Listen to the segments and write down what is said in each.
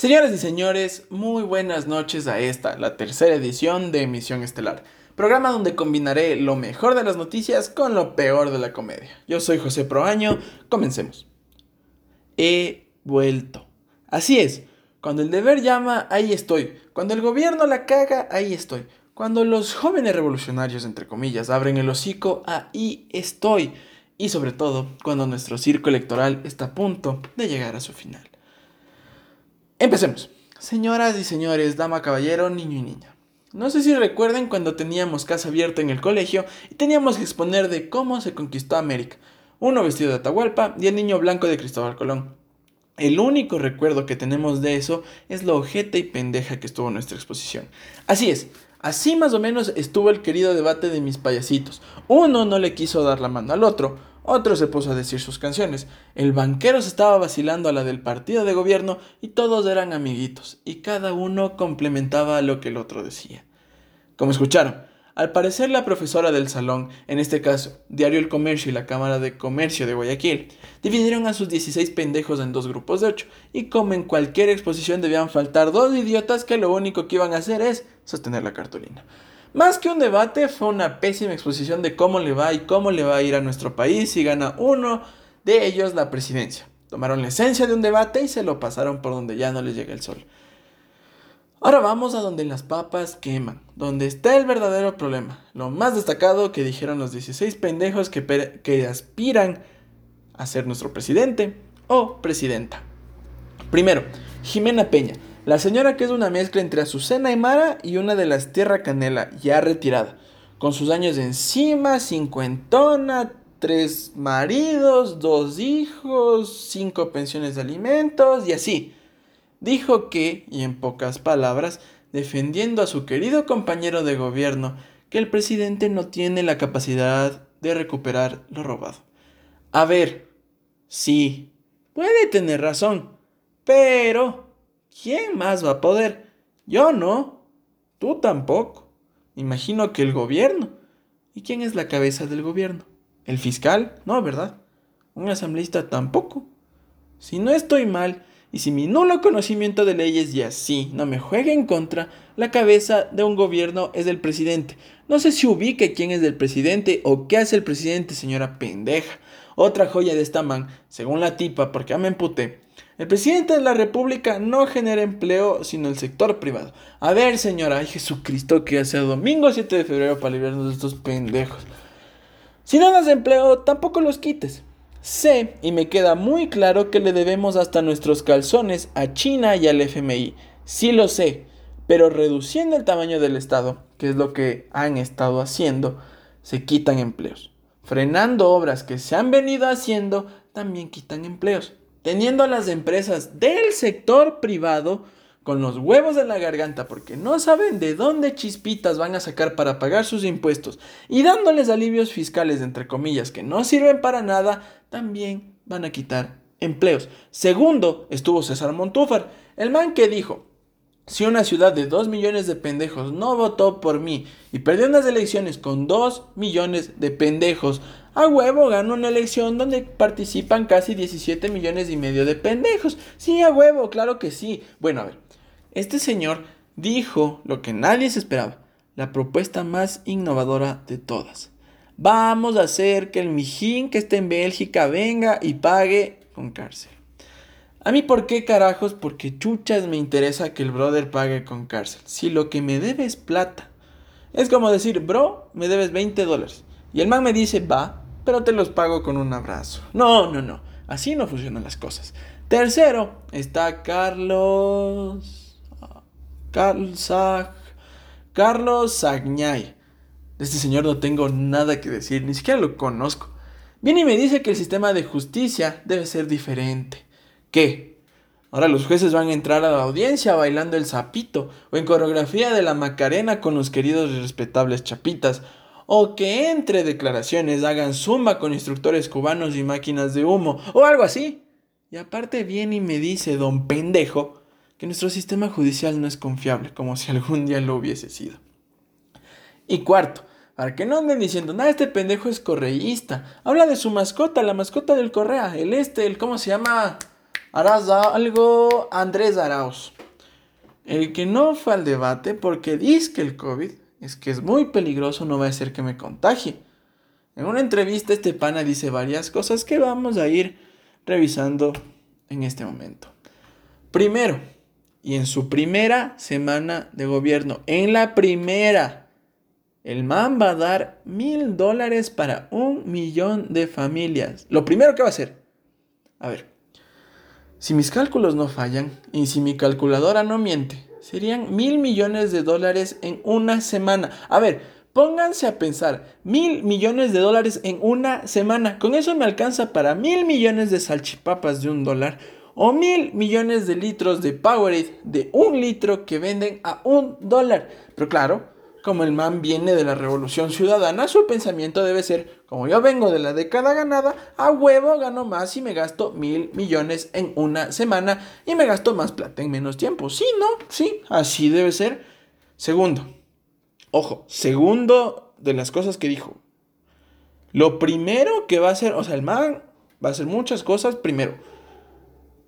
Señoras y señores, muy buenas noches a esta, la tercera edición de Emisión Estelar, programa donde combinaré lo mejor de las noticias con lo peor de la comedia. Yo soy José Proaño, comencemos. He vuelto. Así es, cuando el deber llama, ahí estoy. Cuando el gobierno la caga, ahí estoy. Cuando los jóvenes revolucionarios, entre comillas, abren el hocico, ahí estoy. Y sobre todo, cuando nuestro circo electoral está a punto de llegar a su final. Empecemos. Señoras y señores, dama, caballero, niño y niña. No sé si recuerdan cuando teníamos casa abierta en el colegio y teníamos que exponer de cómo se conquistó América. Uno vestido de Atahualpa y el niño blanco de Cristóbal Colón. El único recuerdo que tenemos de eso es lo ojete y pendeja que estuvo nuestra exposición. Así es, así más o menos estuvo el querido debate de mis payasitos. Uno no le quiso dar la mano al otro, otro se puso a decir sus canciones. El banquero se estaba vacilando a la del partido de gobierno y todos eran amiguitos, y cada uno complementaba lo que el otro decía. Como escucharon, al parecer la profesora del salón, en este caso, Diario El Comercio y la Cámara de Comercio de Guayaquil, dividieron a sus 16 pendejos en dos grupos de 8, y como en cualquier exposición debían faltar dos idiotas que lo único que iban a hacer es sostener la cartulina. Más que un debate, fue una pésima exposición de cómo le va y cómo le va a ir a nuestro país si gana uno de ellos la presidencia. Tomaron la esencia de un debate y se lo pasaron por donde ya no les llega el sol. Ahora vamos a donde las papas queman, donde está el verdadero problema. Lo más destacado que dijeron los 16 pendejos que, que aspiran a ser nuestro presidente o presidenta. Primero, Jimena Peña la señora que es una mezcla entre Azucena Mara y una de las Tierra Canela, ya retirada. Con sus años de encima, cincuentona, tres maridos, dos hijos, cinco pensiones de alimentos y así. Dijo que, y en pocas palabras, defendiendo a su querido compañero de gobierno, que el presidente no tiene la capacidad de recuperar lo robado. A ver, sí, puede tener razón, pero ¿Quién más va a poder? Yo no. Tú tampoco. Imagino que el gobierno. ¿Y quién es la cabeza del gobierno? ¿El fiscal? No, ¿verdad? ¿Un asambleísta tampoco? Si no estoy mal, y si mi nulo conocimiento de leyes y así no me juega en contra, la cabeza de un gobierno es el presidente. No sé si ubique quién es el presidente o qué hace el presidente, señora pendeja. Otra joya de esta man, según la tipa, porque ya me emputé, el presidente de la República no genera empleo, sino el sector privado. A ver, señora, ay Jesucristo, que hace domingo 7 de febrero para librarnos de estos pendejos. Si no das empleo, tampoco los quites. Sé, y me queda muy claro que le debemos hasta nuestros calzones a China y al FMI. Sí lo sé, pero reduciendo el tamaño del Estado, que es lo que han estado haciendo, se quitan empleos. Frenando obras que se han venido haciendo, también quitan empleos teniendo a las empresas del sector privado con los huevos en la garganta porque no saben de dónde chispitas van a sacar para pagar sus impuestos y dándoles alivios fiscales entre comillas que no sirven para nada, también van a quitar empleos. Segundo, estuvo César Montúfar, el man que dijo, si una ciudad de 2 millones de pendejos no votó por mí y perdió unas elecciones con 2 millones de pendejos, a huevo ganó una elección donde participan casi 17 millones y medio de pendejos. Sí, a huevo, claro que sí. Bueno, a ver, este señor dijo lo que nadie se esperaba, la propuesta más innovadora de todas. Vamos a hacer que el mijín que esté en Bélgica venga y pague con cárcel. A mí, ¿por qué carajos? Porque chuchas me interesa que el brother pague con cárcel. Si lo que me debe es plata. Es como decir, bro, me debes 20 dólares. Y el man me dice, va, pero te los pago con un abrazo. No, no, no. Así no funcionan las cosas. Tercero, está Carlos. Carlos. De este señor no tengo nada que decir, ni siquiera lo conozco. Viene y me dice que el sistema de justicia debe ser diferente. ¿Qué? Ahora los jueces van a entrar a la audiencia bailando el sapito o en coreografía de la Macarena con los queridos y respetables chapitas o que entre declaraciones hagan zumba con instructores cubanos y máquinas de humo o algo así. Y aparte viene y me dice don pendejo que nuestro sistema judicial no es confiable como si algún día lo hubiese sido. Y cuarto, para que no anden diciendo, nada, este pendejo es correísta. Habla de su mascota, la mascota del Correa, el este, el, ¿cómo se llama? harás algo Andrés Arauz. El que no fue al debate porque dice que el COVID es que es muy peligroso, no va a ser que me contagie. En una entrevista este pana dice varias cosas que vamos a ir revisando en este momento. Primero, y en su primera semana de gobierno, en la primera, el man va a dar mil dólares para un millón de familias. Lo primero que va a hacer, a ver, si mis cálculos no fallan y si mi calculadora no miente, serían mil millones de dólares en una semana. A ver, pónganse a pensar, mil millones de dólares en una semana. Con eso me alcanza para mil millones de salchipapas de un dólar o mil millones de litros de Powerade de un litro que venden a un dólar. Pero claro, como el man viene de la revolución ciudadana, su pensamiento debe ser, como yo vengo de la década ganada, a huevo gano más y me gasto mil millones en una semana y me gasto más plata en menos tiempo. Sí, ¿no? Sí, así debe ser. Segundo, ojo, segundo de las cosas que dijo. Lo primero que va a hacer, o sea, el man va a hacer muchas cosas. Primero,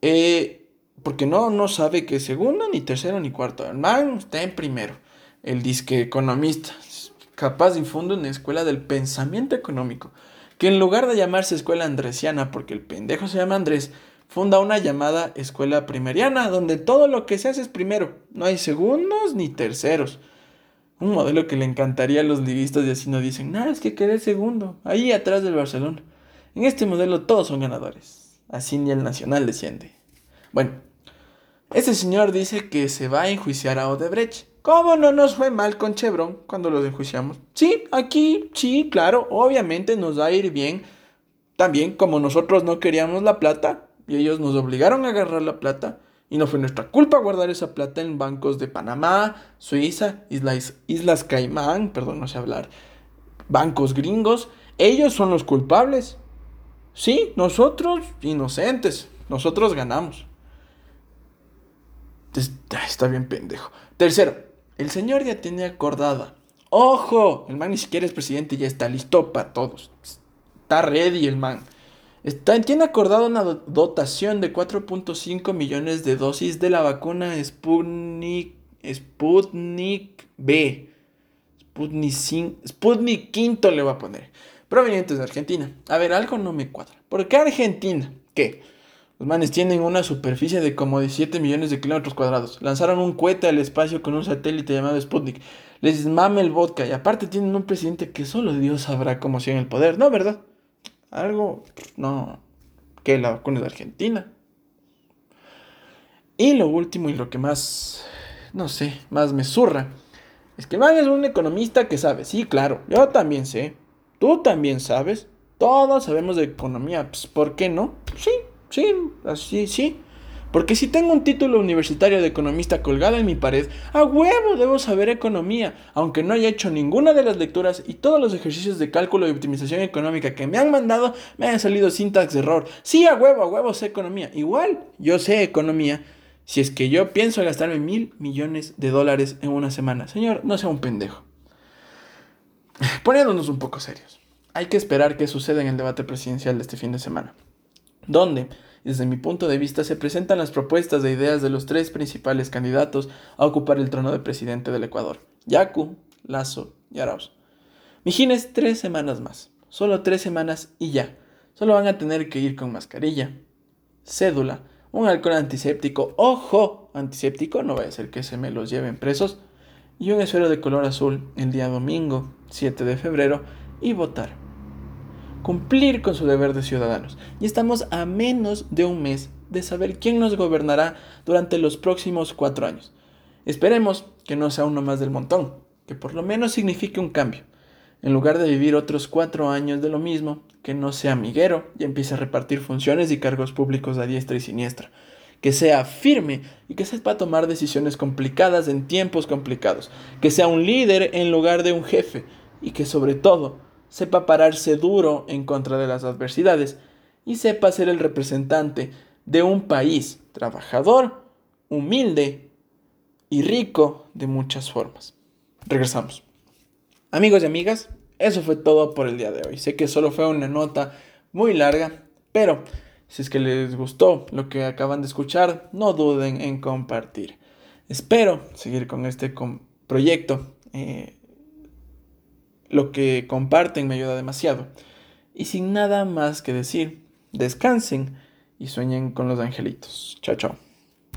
eh, porque no, no sabe que segundo, ni tercero, ni cuarto. El man está en primero el disque economista, capaz difunde una escuela del pensamiento económico, que en lugar de llamarse escuela andresiana, porque el pendejo se llama Andrés, funda una llamada escuela primeriana, donde todo lo que se hace es primero, no hay segundos ni terceros. Un modelo que le encantaría a los liguistas y así no dicen, nada, es que quedé segundo, ahí atrás del Barcelona. En este modelo todos son ganadores, así ni el Nacional desciende. Bueno, ese señor dice que se va a enjuiciar a Odebrecht. ¿Cómo no nos fue mal con Chevron cuando los enjuiciamos? Sí, aquí, sí, claro, obviamente nos va a ir bien. También como nosotros no queríamos la plata y ellos nos obligaron a agarrar la plata y no fue nuestra culpa guardar esa plata en bancos de Panamá, Suiza, Islas, Islas Caimán, perdón, no sé hablar, bancos gringos. Ellos son los culpables. Sí, nosotros inocentes, nosotros ganamos. Está bien pendejo. Tercero, el señor ya tiene acordada. ¡Ojo! El man ni siquiera es presidente, ya está listo para todos. Está ready el man. Está, tiene acordado una dotación de 4.5 millones de dosis de la vacuna Sputnik, Sputnik B. Sputnik, Sputnik quinto le va a poner. Provenientes de Argentina. A ver, algo no me cuadra. ¿Por qué Argentina? ¿Qué? Los manes tienen una superficie de como 17 millones de kilómetros cuadrados. Lanzaron un cohete al espacio con un satélite llamado Sputnik. Les mame el vodka y aparte tienen un presidente que solo Dios sabrá cómo sigue el poder. No, ¿verdad? Algo... No. Que la vacuna de Argentina. Y lo último y lo que más... No sé, más me zurra. Es que man es un economista que sabe. Sí, claro. Yo también sé. Tú también sabes. Todos sabemos de economía. Pues, ¿Por qué no? Sí, Sí, así, sí. Porque si tengo un título universitario de economista colgado en mi pared, a huevo debo saber economía, aunque no haya hecho ninguna de las lecturas y todos los ejercicios de cálculo y optimización económica que me han mandado me han salido sintax de error. Sí, a huevo, a huevo sé economía. Igual, yo sé economía si es que yo pienso gastarme mil millones de dólares en una semana. Señor, no sea un pendejo. Poniéndonos un poco serios. Hay que esperar qué sucede en el debate presidencial de este fin de semana donde, desde mi punto de vista, se presentan las propuestas de ideas de los tres principales candidatos a ocupar el trono de presidente del Ecuador, Yacu, Lazo y Arauz. Mijines, tres semanas más, solo tres semanas y ya. Solo van a tener que ir con mascarilla, cédula, un alcohol antiséptico, ojo, antiséptico, no va a ser que se me los lleven presos, y un esfero de color azul el día domingo, 7 de febrero, y votar cumplir con su deber de ciudadanos. Y estamos a menos de un mes de saber quién nos gobernará durante los próximos cuatro años. Esperemos que no sea uno más del montón, que por lo menos signifique un cambio. En lugar de vivir otros cuatro años de lo mismo, que no sea amiguero y empiece a repartir funciones y cargos públicos a diestra y siniestra. Que sea firme y que sepa tomar decisiones complicadas en tiempos complicados. Que sea un líder en lugar de un jefe. Y que sobre todo sepa pararse duro en contra de las adversidades y sepa ser el representante de un país trabajador, humilde y rico de muchas formas. Regresamos. Amigos y amigas, eso fue todo por el día de hoy. Sé que solo fue una nota muy larga, pero Si es que les gustó lo que acaban de escuchar, no duden en compartir. Espero seguir con este proyecto. Eh, lo que comparten me ayuda demasiado. Y sin nada más que decir, descansen y sueñen con los angelitos. Chao, chao.